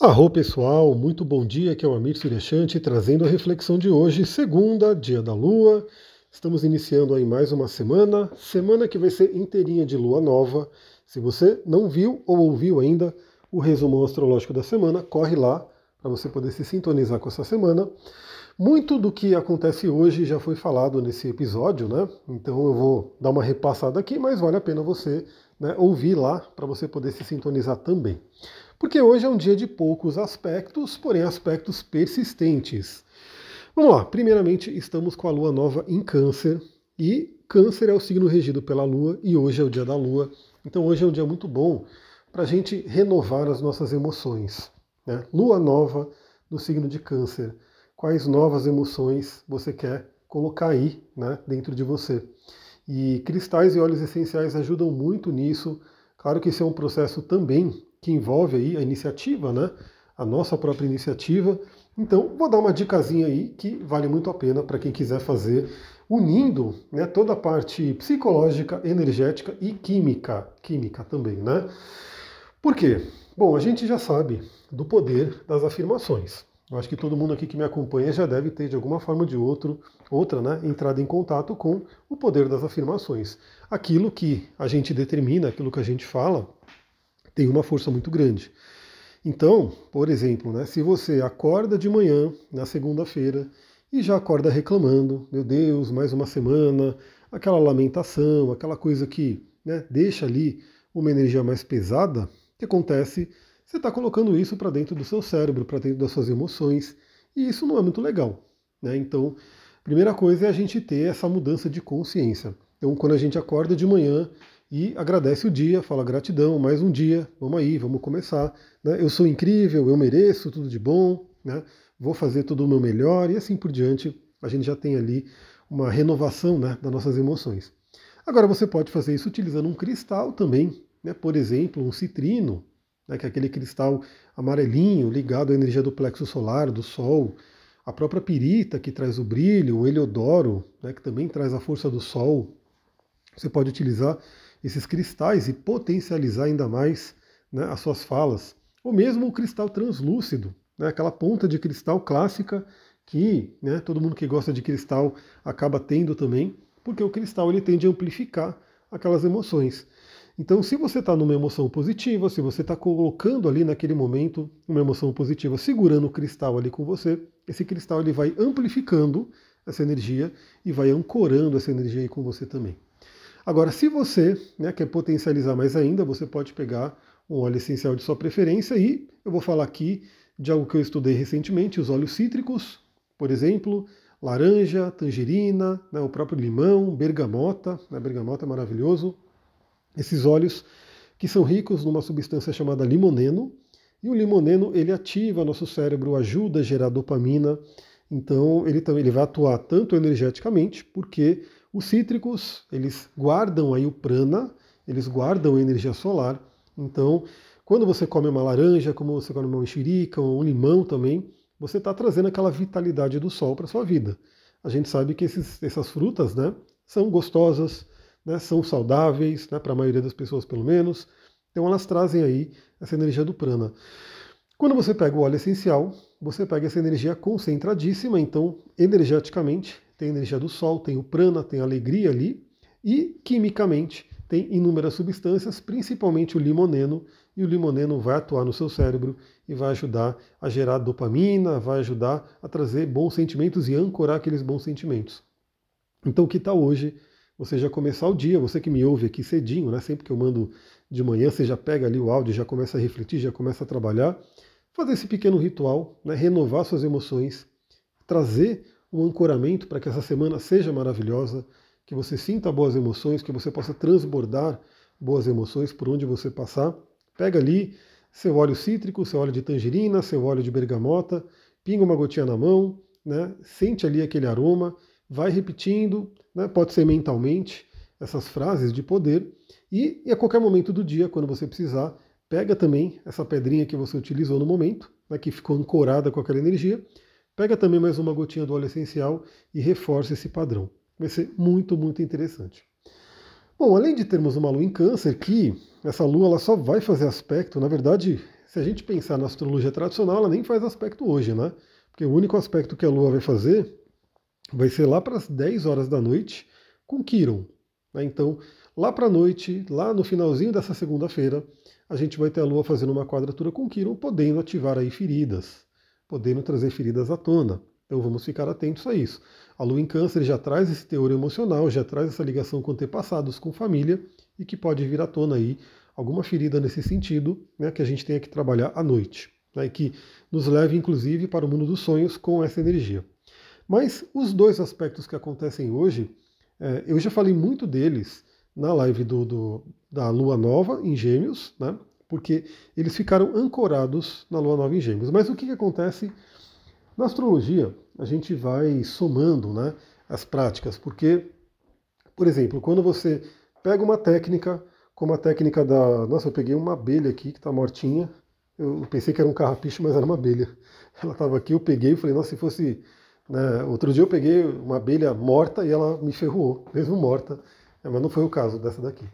Arro pessoal, muito bom dia, aqui é o Amir Suryashanti trazendo a reflexão de hoje, segunda, dia da lua. Estamos iniciando aí mais uma semana, semana que vai ser inteirinha de lua nova. Se você não viu ou ouviu ainda o resumo astrológico da semana, corre lá para você poder se sintonizar com essa semana. Muito do que acontece hoje já foi falado nesse episódio, né? Então eu vou dar uma repassada aqui, mas vale a pena você né, ouvir lá para você poder se sintonizar também. Porque hoje é um dia de poucos aspectos, porém aspectos persistentes. Vamos lá, primeiramente estamos com a lua nova em Câncer e Câncer é o signo regido pela lua e hoje é o dia da lua. Então hoje é um dia muito bom para a gente renovar as nossas emoções. Né? Lua nova no signo de Câncer quais novas emoções você quer colocar aí né, dentro de você. E cristais e óleos essenciais ajudam muito nisso. Claro que isso é um processo também que envolve aí a iniciativa, né? A nossa própria iniciativa. Então, vou dar uma dicasinha aí que vale muito a pena para quem quiser fazer, unindo né, toda a parte psicológica, energética e química, química também, né? Por quê? Bom, a gente já sabe do poder das afirmações. Eu acho que todo mundo aqui que me acompanha já deve ter, de alguma forma ou de outro, outra, né, entrada em contato com o poder das afirmações. Aquilo que a gente determina, aquilo que a gente fala, tem uma força muito grande. Então, por exemplo, né, se você acorda de manhã, na segunda-feira, e já acorda reclamando, meu Deus, mais uma semana, aquela lamentação, aquela coisa que né, deixa ali uma energia mais pesada, o que acontece? Você está colocando isso para dentro do seu cérebro, para dentro das suas emoções, e isso não é muito legal. Né? Então, primeira coisa é a gente ter essa mudança de consciência. Então, quando a gente acorda de manhã e agradece o dia, fala gratidão, mais um dia, vamos aí, vamos começar. Né? Eu sou incrível, eu mereço tudo de bom, né? vou fazer tudo o meu melhor, e assim por diante, a gente já tem ali uma renovação né, das nossas emoções. Agora, você pode fazer isso utilizando um cristal também, né? por exemplo, um citrino, né, que é aquele cristal amarelinho ligado à energia do plexo solar, do Sol, a própria pirita que traz o brilho, o heliodoro, né, que também traz a força do Sol. Você pode utilizar esses cristais e potencializar ainda mais né, as suas falas. Ou mesmo o cristal translúcido, né, aquela ponta de cristal clássica que né, todo mundo que gosta de cristal acaba tendo também, porque o cristal ele tende a amplificar aquelas emoções. Então, se você está numa emoção positiva, se você está colocando ali naquele momento uma emoção positiva, segurando o cristal ali com você, esse cristal ele vai amplificando essa energia e vai ancorando essa energia aí com você também. Agora, se você né, quer potencializar mais ainda, você pode pegar um óleo essencial de sua preferência e eu vou falar aqui de algo que eu estudei recentemente, os óleos cítricos, por exemplo, laranja, tangerina, né, o próprio limão, bergamota, né, bergamota é maravilhoso, esses óleos que são ricos numa substância chamada limoneno, e o limoneno ele ativa nosso cérebro, ajuda a gerar dopamina, então ele também ele vai atuar tanto energeticamente, porque os cítricos eles guardam aí o prana, eles guardam a energia solar. Então, quando você come uma laranja, como você come uma mexerica, um limão também, você está trazendo aquela vitalidade do sol para sua vida. A gente sabe que esses, essas frutas, né, são gostosas, né, são saudáveis, né, para a maioria das pessoas pelo menos. Então elas trazem aí essa energia do prana. Quando você pega o óleo essencial, você pega essa energia concentradíssima, então energeticamente tem a energia do sol, tem o prana, tem a alegria ali, e quimicamente tem inúmeras substâncias, principalmente o limoneno, e o limoneno vai atuar no seu cérebro e vai ajudar a gerar dopamina, vai ajudar a trazer bons sentimentos e ancorar aqueles bons sentimentos. Então, que tal hoje você já começar o dia, você que me ouve aqui cedinho, né? Sempre que eu mando de manhã, você já pega ali o áudio, já começa a refletir, já começa a trabalhar, fazer esse pequeno ritual, né? renovar suas emoções, trazer um ancoramento para que essa semana seja maravilhosa, que você sinta boas emoções, que você possa transbordar boas emoções por onde você passar. Pega ali seu óleo cítrico, seu óleo de tangerina, seu óleo de bergamota, pinga uma gotinha na mão, né? sente ali aquele aroma vai repetindo, né, pode ser mentalmente, essas frases de poder, e, e, a qualquer momento do dia, quando você precisar, pega também essa pedrinha que você utilizou no momento, né, que ficou ancorada com aquela energia, pega também mais uma gotinha do óleo essencial e reforça esse padrão. Vai ser muito, muito interessante. Bom, além de termos uma lua em câncer, que essa lua ela só vai fazer aspecto, na verdade, se a gente pensar na astrologia tradicional, ela nem faz aspecto hoje, né? Porque o único aspecto que a Lua vai fazer vai ser lá para as 10 horas da noite com Quiron. Né? Então, lá para a noite, lá no finalzinho dessa segunda-feira, a gente vai ter a Lua fazendo uma quadratura com Quiron, podendo ativar aí feridas, podendo trazer feridas à tona. Então vamos ficar atentos a isso. A Lua em Câncer já traz esse teor emocional, já traz essa ligação com antepassados, com família, e que pode vir à tona aí alguma ferida nesse sentido, né, que a gente tenha que trabalhar à noite, né, e que nos leve inclusive para o mundo dos sonhos com essa energia. Mas os dois aspectos que acontecem hoje, é, eu já falei muito deles na live do, do, da Lua Nova em Gêmeos, né, porque eles ficaram ancorados na Lua Nova em Gêmeos. Mas o que, que acontece na astrologia? A gente vai somando né, as práticas, porque, por exemplo, quando você pega uma técnica, como a técnica da. Nossa, eu peguei uma abelha aqui que está mortinha. Eu pensei que era um carrapicho, mas era uma abelha. Ela estava aqui, eu peguei e falei, nossa, se fosse. Né? Outro dia eu peguei uma abelha morta e ela me ferrou, mesmo morta. Mas não foi o caso dessa daqui.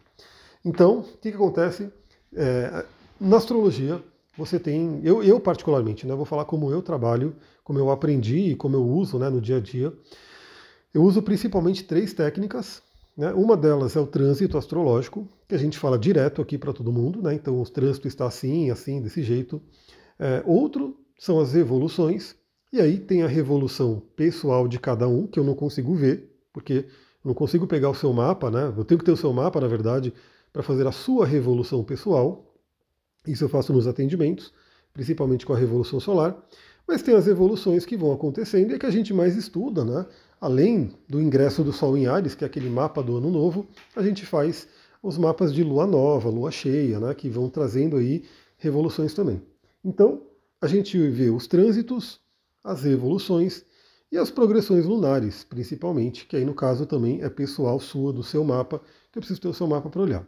Então, o que, que acontece? É, na astrologia, você tem. Eu, eu particularmente, né, vou falar como eu trabalho, como eu aprendi e como eu uso né, no dia a dia. Eu uso principalmente três técnicas né? Uma delas é o trânsito astrológico, que a gente fala direto aqui para todo mundo, né? então o trânsito está assim, assim, desse jeito. É, outro são as revoluções, e aí tem a revolução pessoal de cada um, que eu não consigo ver, porque não consigo pegar o seu mapa, né? eu tenho que ter o seu mapa, na verdade, para fazer a sua revolução pessoal. Isso eu faço nos atendimentos, principalmente com a revolução solar. Mas tem as evoluções que vão acontecendo e é que a gente mais estuda, né? Além do ingresso do Sol em Ares, que é aquele mapa do Ano Novo, a gente faz os mapas de Lua Nova, Lua Cheia, né, que vão trazendo aí revoluções também. Então, a gente vê os trânsitos, as revoluções e as progressões lunares, principalmente, que aí no caso também é pessoal sua, do seu mapa, que eu preciso ter o seu mapa para olhar.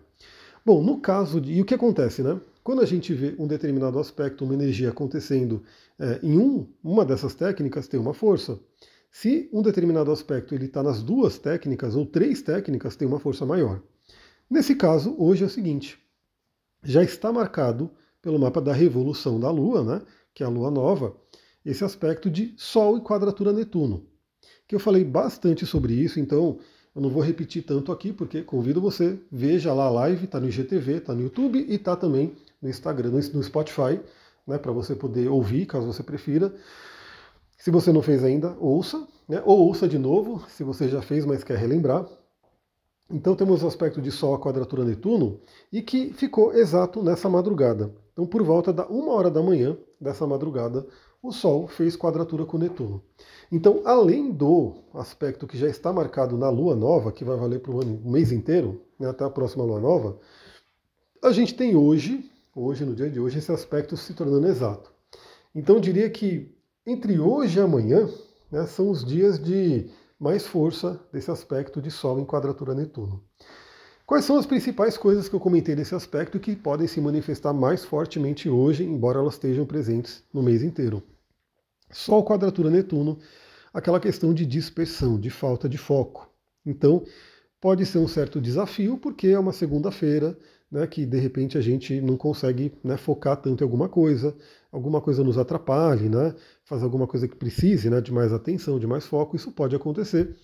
Bom, no caso de. E o que acontece, né? Quando a gente vê um determinado aspecto, uma energia acontecendo é, em um, uma dessas técnicas, tem uma força. Se um determinado aspecto ele está nas duas técnicas ou três técnicas, tem uma força maior. Nesse caso, hoje é o seguinte: já está marcado pelo mapa da revolução da Lua, né, que é a Lua nova, esse aspecto de Sol e quadratura Netuno. Que eu falei bastante sobre isso, então eu não vou repetir tanto aqui, porque convido você, veja lá a live, está no IGTV, está no YouTube e está também no Instagram, no Spotify, né, para você poder ouvir, caso você prefira. Se você não fez ainda, ouça, né? ou ouça de novo, se você já fez, mas quer relembrar. Então temos o aspecto de Sol a quadratura Netuno e que ficou exato nessa madrugada. Então, por volta da uma hora da manhã dessa madrugada, o Sol fez quadratura com Netuno. Então, além do aspecto que já está marcado na Lua Nova, que vai valer para o mês inteiro, né, até a próxima Lua Nova, a gente tem hoje, hoje, no dia de hoje, esse aspecto se tornando exato. Então, eu diria que entre hoje e amanhã né, são os dias de mais força desse aspecto de Sol em quadratura Netuno. Quais são as principais coisas que eu comentei nesse aspecto que podem se manifestar mais fortemente hoje, embora elas estejam presentes no mês inteiro? Sol quadratura Netuno, aquela questão de dispersão, de falta de foco. Então, pode ser um certo desafio, porque é uma segunda-feira, né, que de repente a gente não consegue né, focar tanto em alguma coisa, alguma coisa nos atrapalhe, né, fazer alguma coisa que precise né, de mais atenção, de mais foco, isso pode acontecer.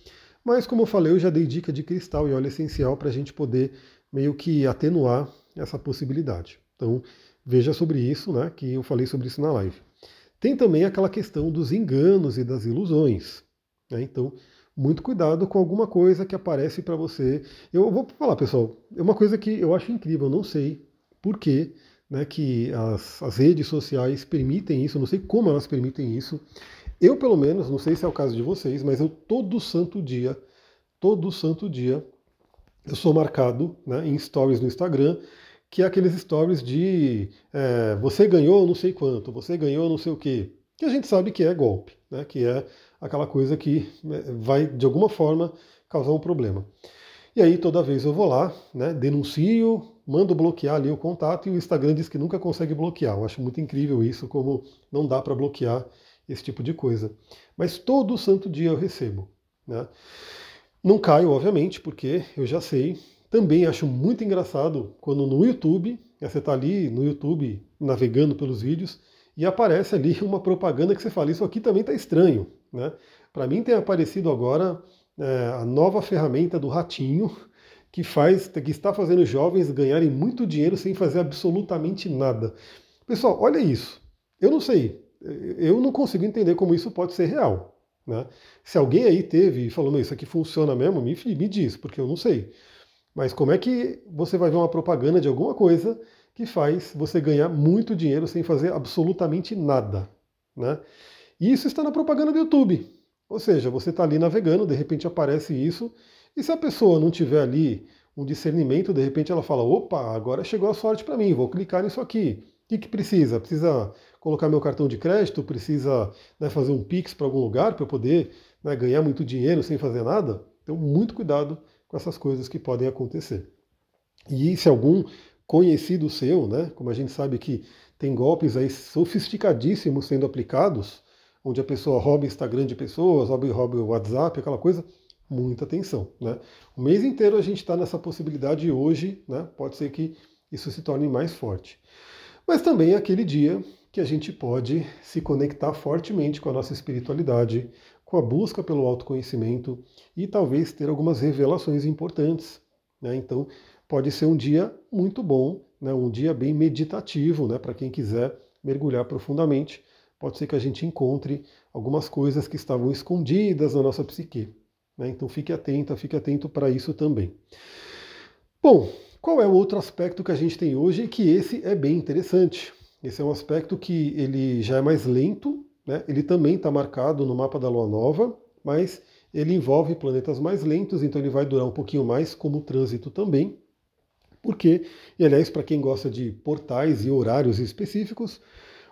Mas como eu falei, eu já dei dica de cristal e óleo essencial para a gente poder meio que atenuar essa possibilidade. Então veja sobre isso, né, que eu falei sobre isso na live. Tem também aquela questão dos enganos e das ilusões. Né, então muito cuidado com alguma coisa que aparece para você. Eu vou falar, pessoal, é uma coisa que eu acho incrível, eu não sei por que, né, que as, as redes sociais permitem isso, não sei como elas permitem isso. Eu, pelo menos, não sei se é o caso de vocês, mas eu todo santo dia, todo santo dia, eu sou marcado né, em stories no Instagram, que é aqueles stories de é, você ganhou não sei quanto, você ganhou não sei o quê, que a gente sabe que é golpe, né, que é aquela coisa que né, vai, de alguma forma, causar um problema. E aí toda vez eu vou lá, né, denuncio, mando bloquear ali o contato e o Instagram diz que nunca consegue bloquear. Eu acho muito incrível isso, como não dá para bloquear esse tipo de coisa. Mas todo santo dia eu recebo. Né? Não caio, obviamente, porque eu já sei. Também acho muito engraçado quando no YouTube Você está ali no YouTube navegando pelos vídeos e aparece ali uma propaganda que você fala, isso aqui também está estranho. Né? Para mim tem aparecido agora é, a nova ferramenta do Ratinho, que faz, que está fazendo jovens ganharem muito dinheiro sem fazer absolutamente nada. Pessoal, olha isso. Eu não sei, eu não consigo entender como isso pode ser real. Né? Se alguém aí teve falou, isso aqui funciona mesmo, me, me diz, porque eu não sei. Mas como é que você vai ver uma propaganda de alguma coisa que faz você ganhar muito dinheiro sem fazer absolutamente nada? Né? E isso está na propaganda do YouTube. Ou seja, você está ali navegando, de repente aparece isso, e se a pessoa não tiver ali um discernimento, de repente ela fala: opa, agora chegou a sorte para mim, vou clicar nisso aqui. O que, que precisa? Precisa colocar meu cartão de crédito? Precisa né, fazer um Pix para algum lugar para eu poder né, ganhar muito dinheiro sem fazer nada? Então, muito cuidado com essas coisas que podem acontecer. E se algum conhecido seu, né, como a gente sabe que tem golpes aí sofisticadíssimos sendo aplicados, onde a pessoa rouba Instagram de pessoas, rouba, rouba o WhatsApp, aquela coisa, muita atenção. Né? O mês inteiro a gente está nessa possibilidade e hoje né, pode ser que isso se torne mais forte. Mas também é aquele dia que a gente pode se conectar fortemente com a nossa espiritualidade, com a busca pelo autoconhecimento e talvez ter algumas revelações importantes. Né? Então, pode ser um dia muito bom, né? um dia bem meditativo né? para quem quiser mergulhar profundamente pode ser que a gente encontre algumas coisas que estavam escondidas na nossa psique. Né? Então fique atento, fique atento para isso também. Bom, qual é o outro aspecto que a gente tem hoje e que esse é bem interessante? Esse é um aspecto que ele já é mais lento, né? ele também está marcado no mapa da Lua Nova, mas ele envolve planetas mais lentos, então ele vai durar um pouquinho mais como trânsito também. Porque, e aliás, para quem gosta de portais e horários específicos,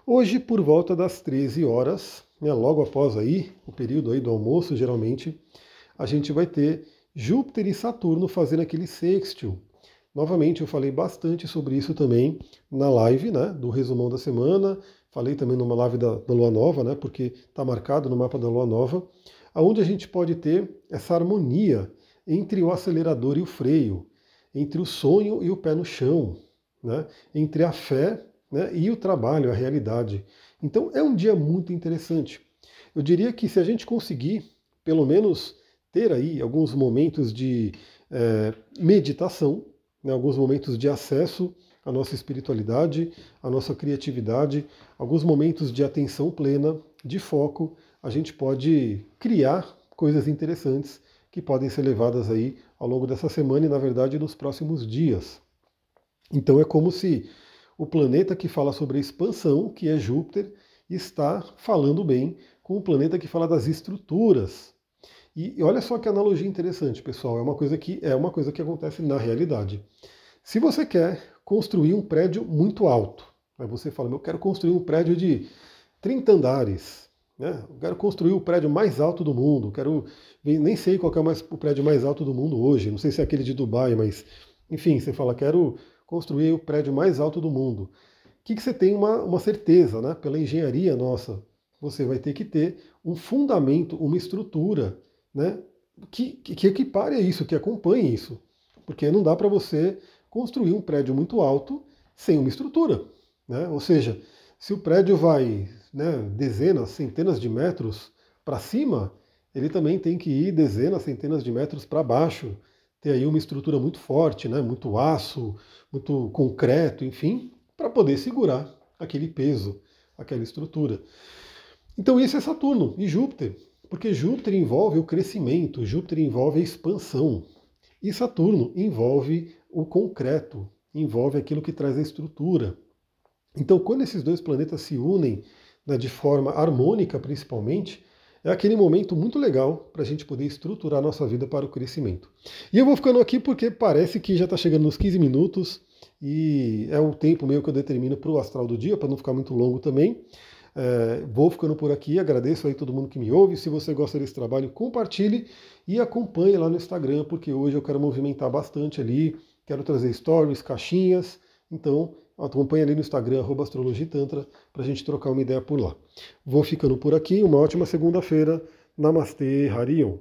Hoje, por volta das 13 horas, né, logo após aí, o período aí do almoço, geralmente, a gente vai ter Júpiter e Saturno fazendo aquele sextil. Novamente, eu falei bastante sobre isso também na live né, do resumão da semana. Falei também numa live da, da Lua Nova, né, porque está marcado no mapa da Lua Nova, aonde a gente pode ter essa harmonia entre o acelerador e o freio, entre o sonho e o pé no chão, né, entre a fé né, e o trabalho, a realidade. Então é um dia muito interessante. Eu diria que se a gente conseguir, pelo menos, ter aí alguns momentos de é, meditação, né, alguns momentos de acesso à nossa espiritualidade, à nossa criatividade, alguns momentos de atenção plena, de foco, a gente pode criar coisas interessantes que podem ser levadas aí ao longo dessa semana e, na verdade, nos próximos dias. Então é como se o planeta que fala sobre a expansão, que é Júpiter, está falando bem com o planeta que fala das estruturas. E, olha só que analogia interessante, pessoal. É uma coisa que é uma coisa que acontece na realidade. Se você quer construir um prédio muito alto, aí você fala, eu quero construir um prédio de 30 andares, né? Eu quero construir o prédio mais alto do mundo, quero nem sei qual é o prédio mais alto do mundo hoje, não sei se é aquele de Dubai, mas enfim, você fala, quero construir o prédio mais alto do mundo. O que, que você tem uma, uma certeza, né? Pela engenharia nossa, você vai ter que ter um fundamento, uma estrutura, né? Que, que, equipare isso, que acompanhe isso. Porque não dá para você construir um prédio muito alto sem uma estrutura. Né? Ou seja, se o prédio vai né, dezenas, centenas de metros para cima, ele também tem que ir dezenas, centenas de metros para baixo ter aí uma estrutura muito forte, né, muito aço, muito concreto, enfim, para poder segurar aquele peso, aquela estrutura. Então isso é Saturno e Júpiter, porque Júpiter envolve o crescimento, Júpiter envolve a expansão, e Saturno envolve o concreto, envolve aquilo que traz a estrutura. Então, quando esses dois planetas se unem né, de forma harmônica, principalmente, é aquele momento muito legal para a gente poder estruturar nossa vida para o crescimento. E eu vou ficando aqui porque parece que já está chegando nos 15 minutos e é o tempo meio que eu determino para o astral do dia, para não ficar muito longo também. É, vou ficando por aqui, agradeço aí todo mundo que me ouve. Se você gosta desse trabalho, compartilhe e acompanhe lá no Instagram, porque hoje eu quero movimentar bastante ali, quero trazer stories, caixinhas. Então, acompanhe ali no Instagram, astrologitantra, para a gente trocar uma ideia por lá. Vou ficando por aqui, uma ótima segunda-feira. Namastê, Harion.